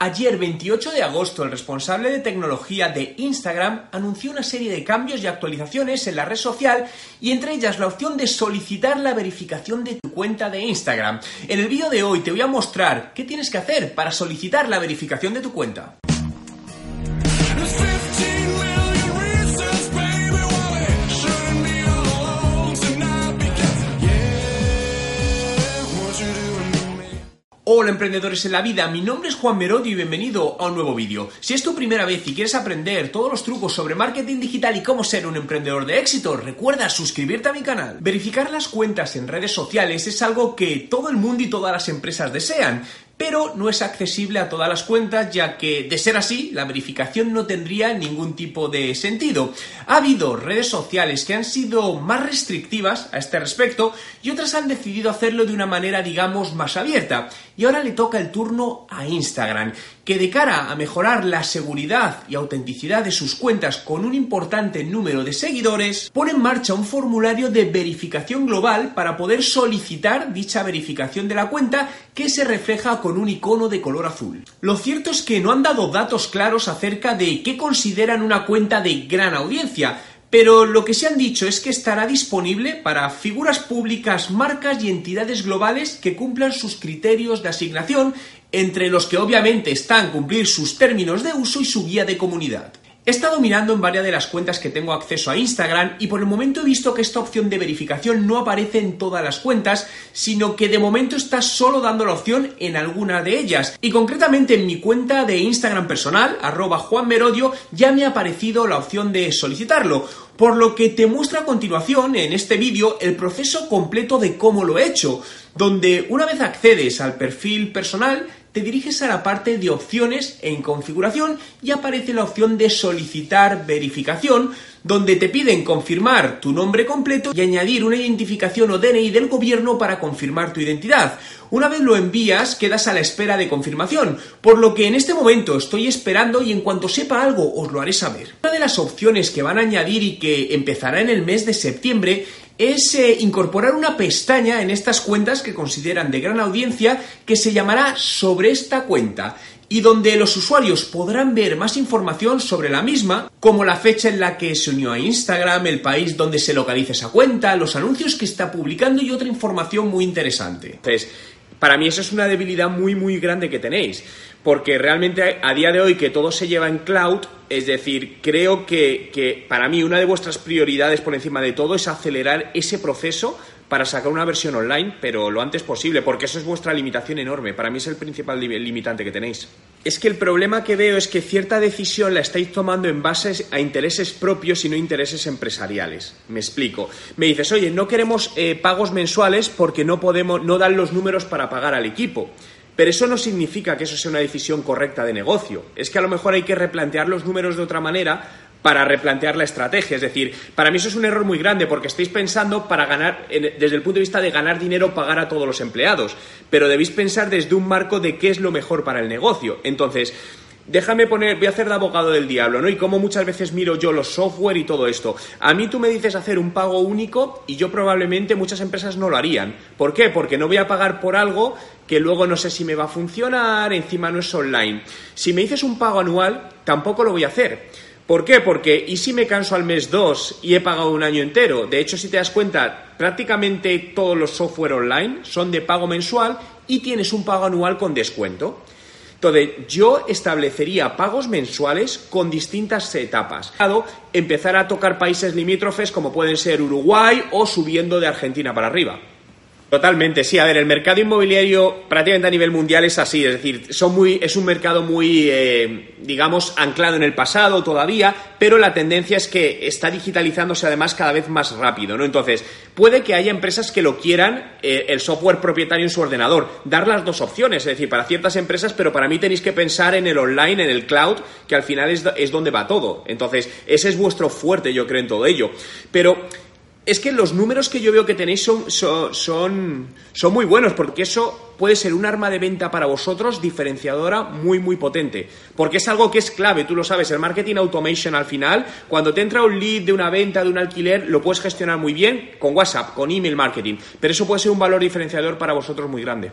Ayer, 28 de agosto, el responsable de tecnología de Instagram anunció una serie de cambios y actualizaciones en la red social y entre ellas la opción de solicitar la verificación de tu cuenta de Instagram. En el vídeo de hoy te voy a mostrar qué tienes que hacer para solicitar la verificación de tu cuenta. Hola emprendedores en la vida, mi nombre es Juan Merodio y bienvenido a un nuevo vídeo. Si es tu primera vez y quieres aprender todos los trucos sobre marketing digital y cómo ser un emprendedor de éxito, recuerda suscribirte a mi canal. Verificar las cuentas en redes sociales es algo que todo el mundo y todas las empresas desean, pero no es accesible a todas las cuentas ya que, de ser así, la verificación no tendría ningún tipo de sentido. Ha habido redes sociales que han sido más restrictivas a este respecto y otras han decidido hacerlo de una manera, digamos, más abierta. Y ahora le toca el turno a Instagram, que de cara a mejorar la seguridad y autenticidad de sus cuentas con un importante número de seguidores, pone en marcha un formulario de verificación global para poder solicitar dicha verificación de la cuenta que se refleja con un icono de color azul. Lo cierto es que no han dado datos claros acerca de qué consideran una cuenta de gran audiencia, pero lo que se han dicho es que estará disponible para figuras públicas, marcas y entidades globales que cumplan sus criterios de asignación, entre los que obviamente están cumplir sus términos de uso y su guía de comunidad. He estado mirando en varias de las cuentas que tengo acceso a Instagram y por el momento he visto que esta opción de verificación no aparece en todas las cuentas, sino que de momento está solo dando la opción en alguna de ellas. Y concretamente en mi cuenta de Instagram personal, arroba Juan Merodio, ya me ha aparecido la opción de solicitarlo. Por lo que te muestro a continuación en este vídeo el proceso completo de cómo lo he hecho, donde una vez accedes al perfil personal, te diriges a la parte de opciones en configuración y aparece la opción de solicitar verificación, donde te piden confirmar tu nombre completo y añadir una identificación o DNI del gobierno para confirmar tu identidad. Una vez lo envías, quedas a la espera de confirmación, por lo que en este momento estoy esperando y en cuanto sepa algo os lo haré saber. Una de las opciones que van a añadir y que empezará en el mes de septiembre es eh, incorporar una pestaña en estas cuentas que consideran de gran audiencia que se llamará sobre esta cuenta y donde los usuarios podrán ver más información sobre la misma, como la fecha en la que se unió a Instagram, el país donde se localiza esa cuenta, los anuncios que está publicando y otra información muy interesante. Entonces, para mí eso es una debilidad muy muy grande que tenéis, porque realmente a día de hoy que todo se lleva en cloud, es decir, creo que, que para mí una de vuestras prioridades por encima de todo es acelerar ese proceso para sacar una versión online, pero lo antes posible, porque eso es vuestra limitación enorme. Para mí es el principal limitante que tenéis. Es que el problema que veo es que cierta decisión la estáis tomando en base a intereses propios y no intereses empresariales. Me explico. Me dices, oye, no queremos eh, pagos mensuales porque no podemos, no dan los números para pagar al equipo. Pero eso no significa que eso sea una decisión correcta de negocio. Es que a lo mejor hay que replantear los números de otra manera para replantear la estrategia. Es decir, para mí eso es un error muy grande porque estáis pensando para ganar, desde el punto de vista de ganar dinero, pagar a todos los empleados. Pero debéis pensar desde un marco de qué es lo mejor para el negocio. Entonces, déjame poner, voy a hacer de abogado del diablo, ¿no? Y como muchas veces miro yo los software y todo esto. A mí tú me dices hacer un pago único y yo probablemente muchas empresas no lo harían. ¿Por qué? Porque no voy a pagar por algo que luego no sé si me va a funcionar, encima no es online. Si me dices un pago anual, tampoco lo voy a hacer. ¿Por qué? Porque ¿y si me canso al mes 2 y he pagado un año entero? De hecho, si te das cuenta, prácticamente todos los software online son de pago mensual y tienes un pago anual con descuento. Entonces, yo establecería pagos mensuales con distintas etapas. Empezar a tocar países limítrofes como pueden ser Uruguay o subiendo de Argentina para arriba. Totalmente, sí. A ver, el mercado inmobiliario prácticamente a nivel mundial es así, es decir, son muy, es un mercado muy, eh, digamos, anclado en el pasado todavía, pero la tendencia es que está digitalizándose además cada vez más rápido, ¿no? Entonces, puede que haya empresas que lo quieran eh, el software propietario en su ordenador, dar las dos opciones, es decir, para ciertas empresas, pero para mí tenéis que pensar en el online, en el cloud, que al final es, es donde va todo. Entonces, ese es vuestro fuerte, yo creo, en todo ello. Pero es que los números que yo veo que tenéis son, son, son, muy buenos, porque eso puede ser un arma de venta para vosotros diferenciadora muy, muy potente. Porque es algo que es clave, tú lo sabes, el marketing automation al final, cuando te entra un lead de una venta, de un alquiler, lo puedes gestionar muy bien con WhatsApp, con email marketing. Pero eso puede ser un valor diferenciador para vosotros muy grande.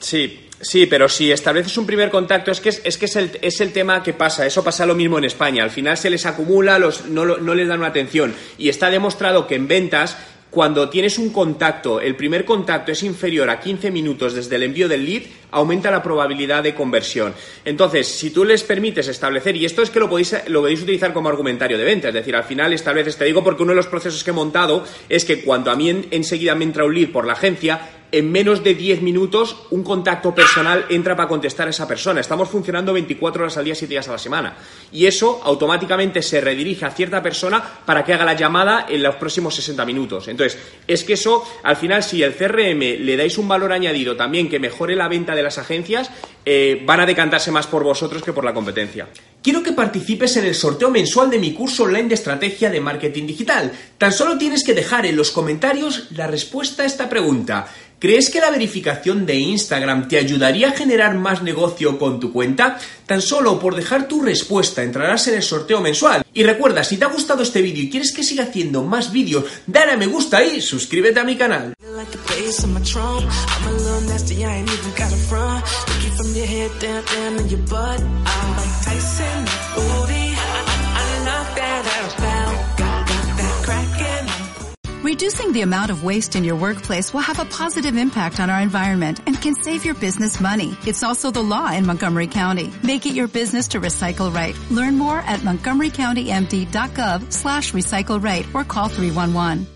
Sí, sí, pero si estableces un primer contacto, es que es, que es, el, es el tema que pasa. Eso pasa lo mismo en España. Al final se les acumula, los, no, no les dan una atención. Y está demostrado que en ventas cuando tienes un contacto, el primer contacto es inferior a 15 minutos desde el envío del lead, aumenta la probabilidad de conversión. Entonces, si tú les permites establecer, y esto es que lo podéis, lo podéis utilizar como argumentario de venta, es decir, al final estableces, te digo porque uno de los procesos que he montado es que cuando a mí enseguida me entra un lead por la agencia, en menos de 10 minutos un contacto personal entra para contestar a esa persona. Estamos funcionando 24 horas al día, 7 días a la semana. Y eso automáticamente se redirige a cierta persona para que haga la llamada en los próximos 60 minutos. Entonces, es que eso, al final, si el CRM le dais un valor añadido también que mejore la venta de las agencias, eh, van a decantarse más por vosotros que por la competencia. Quiero que participes en el sorteo mensual de mi curso online de estrategia de marketing digital. Tan solo tienes que dejar en los comentarios la respuesta a esta pregunta. ¿Crees que la verificación de Instagram te ayudaría a generar más negocio con tu cuenta? Tan solo por dejar tu respuesta entrarás en el sorteo mensual. Y recuerda, si te ha gustado este vídeo y quieres que siga haciendo más vídeos, dale a me gusta y suscríbete a mi canal. face on my trunk. I'm a little nasty, I ain't even got a front. Look you from your head down, down to your butt. I'm like Tyson, booty. I, I, I love that about. Got, got that crack Reducing the amount of waste in your workplace will have a positive impact on our environment and can save your business money. It's also the law in Montgomery County. Make it your business to recycle right. Learn more at montgomerycountymd.gov slash recycle right or call 311.